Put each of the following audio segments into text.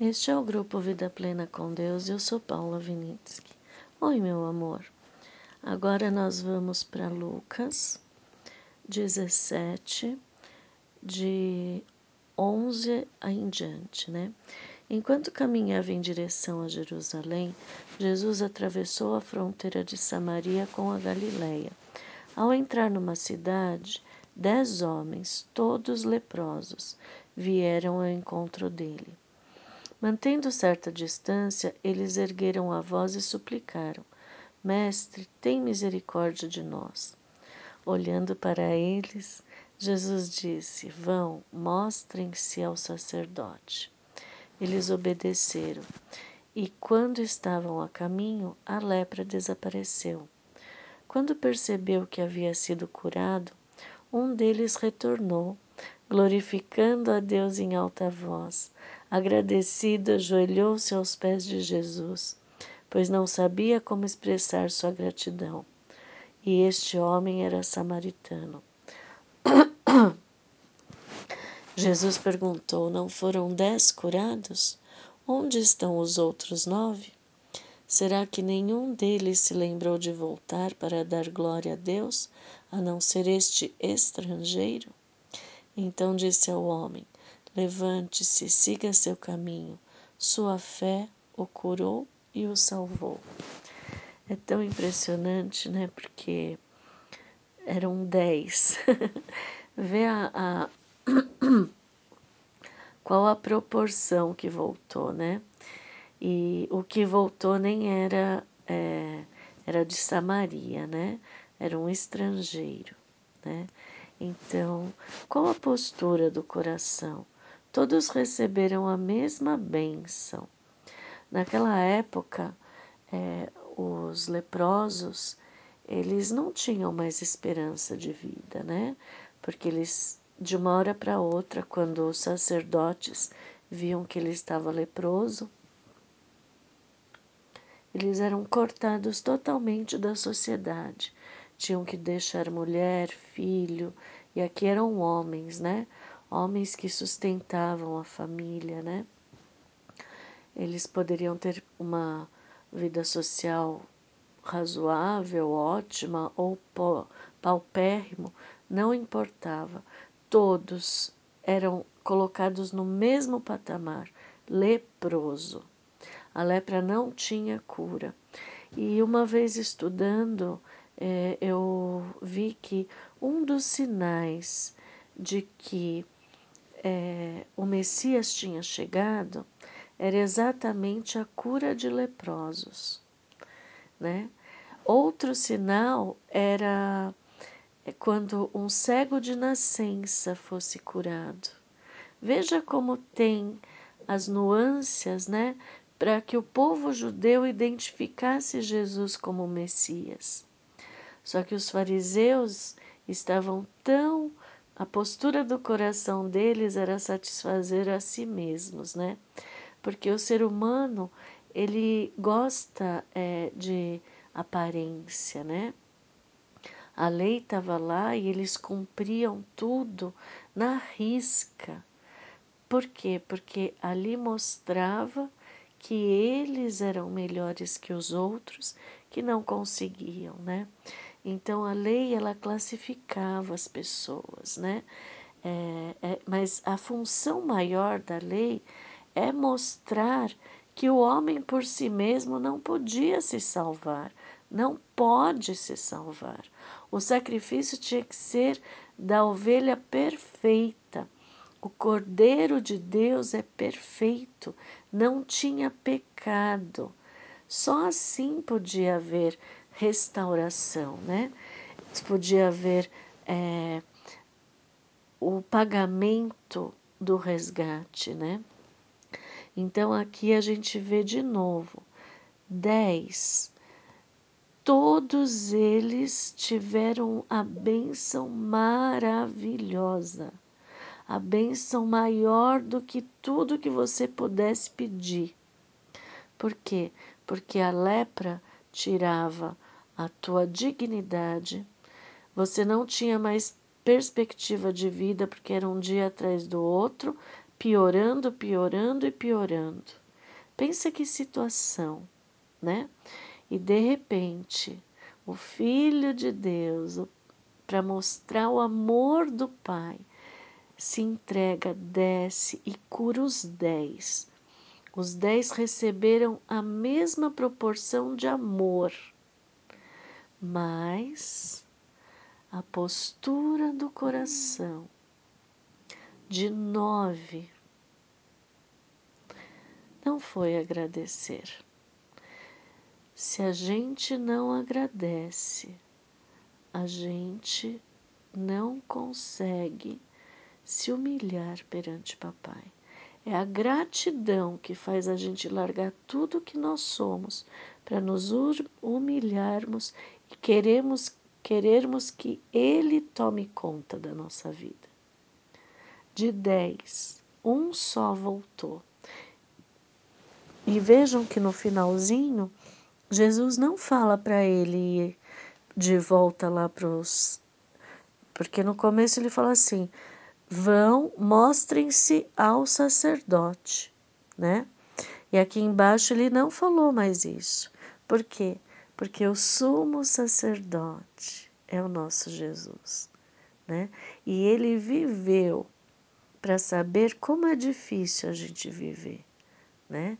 Este é o grupo Vida Plena com Deus. Eu sou Paula Vinitsky. Oi, meu amor. Agora nós vamos para Lucas 17, de 11 em diante, né? Enquanto caminhava em direção a Jerusalém, Jesus atravessou a fronteira de Samaria com a Galileia. Ao entrar numa cidade, dez homens, todos leprosos, vieram ao encontro dele. Mantendo certa distância, eles ergueram a voz e suplicaram: Mestre, tem misericórdia de nós. Olhando para eles, Jesus disse: Vão, mostrem-se ao sacerdote. Eles obedeceram, e quando estavam a caminho, a lepra desapareceu. Quando percebeu que havia sido curado, um deles retornou, glorificando a Deus em alta voz. Agradecido, ajoelhou-se aos pés de Jesus, pois não sabia como expressar sua gratidão. E este homem era samaritano. Jesus perguntou: Não foram dez curados? Onde estão os outros nove? Será que nenhum deles se lembrou de voltar para dar glória a Deus, a não ser este estrangeiro? Então disse ao homem: Levante-se, siga seu caminho. Sua fé o curou e o salvou. É tão impressionante, né? Porque eram dez. Vê a, a qual a proporção que voltou, né? E o que voltou nem era é, era de Samaria, né? Era um estrangeiro, né? Então, qual a postura do coração? Todos receberam a mesma bênção. Naquela época, é, os leprosos eles não tinham mais esperança de vida, né? Porque eles, de uma hora para outra, quando os sacerdotes viam que ele estava leproso, eles eram cortados totalmente da sociedade. Tinham que deixar mulher, filho, e aqui eram homens, né? Homens que sustentavam a família, né? Eles poderiam ter uma vida social razoável, ótima ou paupérrimo, não importava. Todos eram colocados no mesmo patamar, leproso. A lepra não tinha cura. E uma vez estudando, é, eu vi que um dos sinais de que é, o Messias tinha chegado era exatamente a cura de leprosos. Né? Outro sinal era é, quando um cego de nascença fosse curado. Veja como tem as nuances, né, para que o povo judeu identificasse Jesus como Messias. Só que os fariseus estavam tão a postura do coração deles era satisfazer a si mesmos, né? Porque o ser humano ele gosta é, de aparência, né? A lei estava lá e eles cumpriam tudo na risca. Por quê? Porque ali mostrava que eles eram melhores que os outros que não conseguiam, né? Então a lei ela classificava as pessoas, né? É, é, mas a função maior da lei é mostrar que o homem por si mesmo não podia se salvar, não pode se salvar. O sacrifício tinha que ser da ovelha perfeita. O Cordeiro de Deus é perfeito, não tinha pecado. Só assim podia haver restauração, né? Podia haver é, o pagamento do resgate, né? Então aqui a gente vê de novo dez. Todos eles tiveram a bênção maravilhosa, a bênção maior do que tudo que você pudesse pedir. Por quê? Porque a lepra tirava a tua dignidade, você não tinha mais perspectiva de vida, porque era um dia atrás do outro, piorando, piorando e piorando. Pensa que situação, né? E de repente, o Filho de Deus, para mostrar o amor do Pai, se entrega, desce e cura os dez. Os dez receberam a mesma proporção de amor, mas a postura do coração de nove não foi agradecer. Se a gente não agradece, a gente não consegue se humilhar perante papai. É a gratidão que faz a gente largar tudo que nós somos para nos humilharmos e queremos, querermos que ele tome conta da nossa vida. De dez, um só voltou. E vejam que no finalzinho, Jesus não fala para ele ir de volta lá para os. Porque no começo ele fala assim: vão, mostrem-se ao sacerdote, né? E aqui embaixo ele não falou mais isso. Por quê? Porque o sumo sacerdote é o nosso Jesus, né? E ele viveu para saber como é difícil a gente viver, né?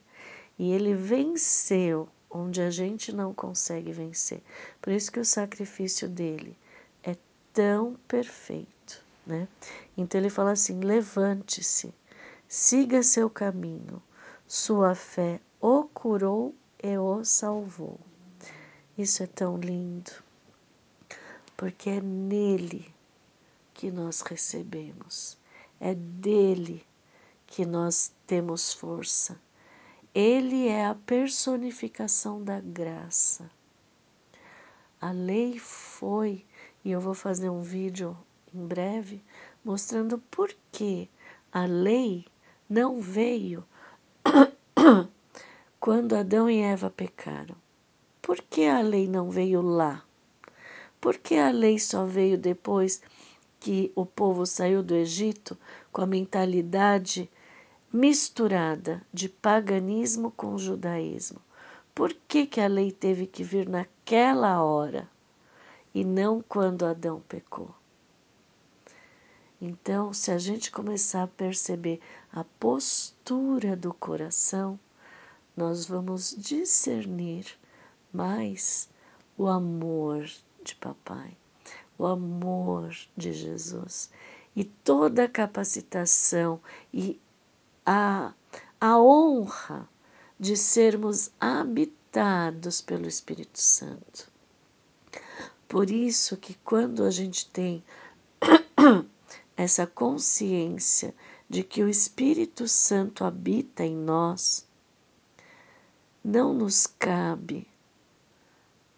E ele venceu onde a gente não consegue vencer. Por isso que o sacrifício dele é tão perfeito, né? Então ele fala assim: levante-se, siga seu caminho, sua fé o curou e o salvou. Isso é tão lindo, porque é nele que nós recebemos, é dele que nós temos força ele é a personificação da graça. A lei foi, e eu vou fazer um vídeo em breve mostrando por que a lei não veio quando Adão e Eva pecaram. Por que a lei não veio lá? Por que a lei só veio depois que o povo saiu do Egito com a mentalidade misturada de paganismo com judaísmo. Por que, que a lei teve que vir naquela hora e não quando Adão pecou? Então, se a gente começar a perceber a postura do coração, nós vamos discernir mais o amor de papai, o amor de Jesus e toda a capacitação e a, a honra de sermos habitados pelo Espírito Santo. Por isso que quando a gente tem essa consciência de que o Espírito Santo habita em nós, não nos cabe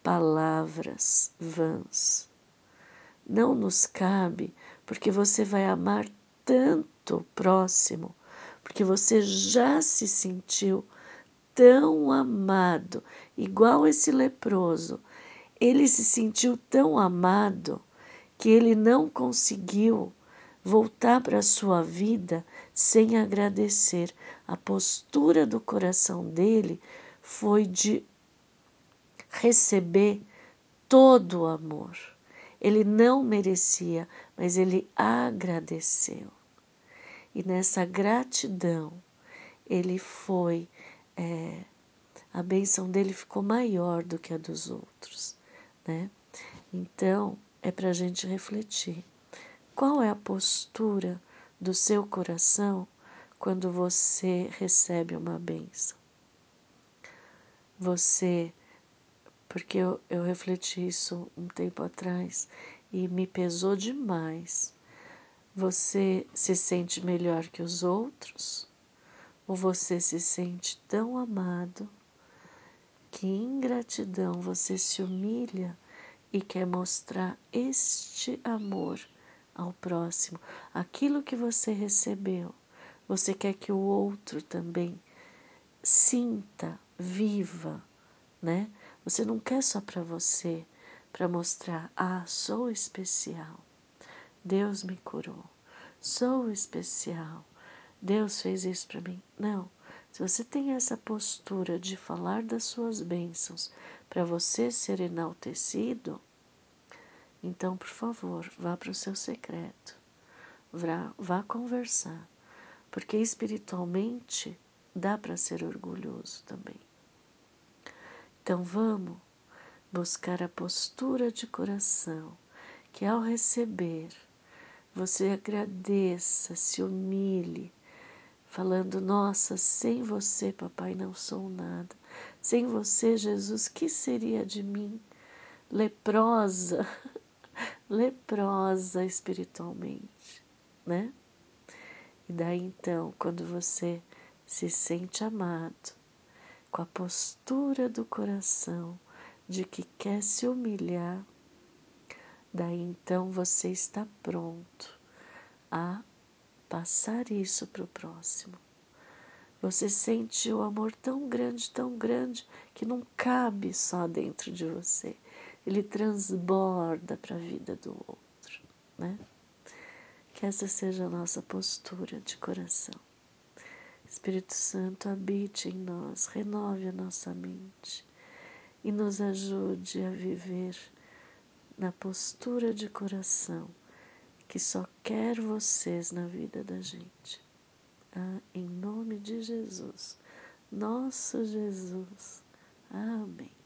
palavras vãs. Não nos cabe, porque você vai amar tanto o próximo porque você já se sentiu tão amado, igual esse leproso. Ele se sentiu tão amado que ele não conseguiu voltar para a sua vida sem agradecer. A postura do coração dele foi de receber todo o amor. Ele não merecia, mas ele agradeceu. E nessa gratidão, ele foi, é, a benção dele ficou maior do que a dos outros, né? Então, é para a gente refletir. Qual é a postura do seu coração quando você recebe uma benção? Você, porque eu, eu refleti isso um tempo atrás e me pesou demais você se sente melhor que os outros? Ou você se sente tão amado que em gratidão você se humilha e quer mostrar este amor ao próximo? Aquilo que você recebeu, você quer que o outro também sinta, viva, né? Você não quer só para você, para mostrar, ah, sou especial. Deus me curou. Sou especial. Deus fez isso para mim. Não. Se você tem essa postura de falar das suas bênçãos para você ser enaltecido, então, por favor, vá para o seu secreto. Vá, vá conversar. Porque espiritualmente dá para ser orgulhoso também. Então vamos buscar a postura de coração, que ao receber, você agradeça, se humilhe, falando: Nossa, sem você, papai, não sou nada. Sem você, Jesus, que seria de mim? Leprosa, leprosa espiritualmente, né? E daí então, quando você se sente amado, com a postura do coração de que quer se humilhar, daí então você está pronto a passar isso para o próximo. Você sente o amor tão grande, tão grande, que não cabe só dentro de você. Ele transborda para a vida do outro, né? Que essa seja a nossa postura de coração. Espírito Santo, habite em nós, renove a nossa mente e nos ajude a viver na postura de coração que só quer vocês na vida da gente. Ah, em nome de Jesus, nosso Jesus. Amém.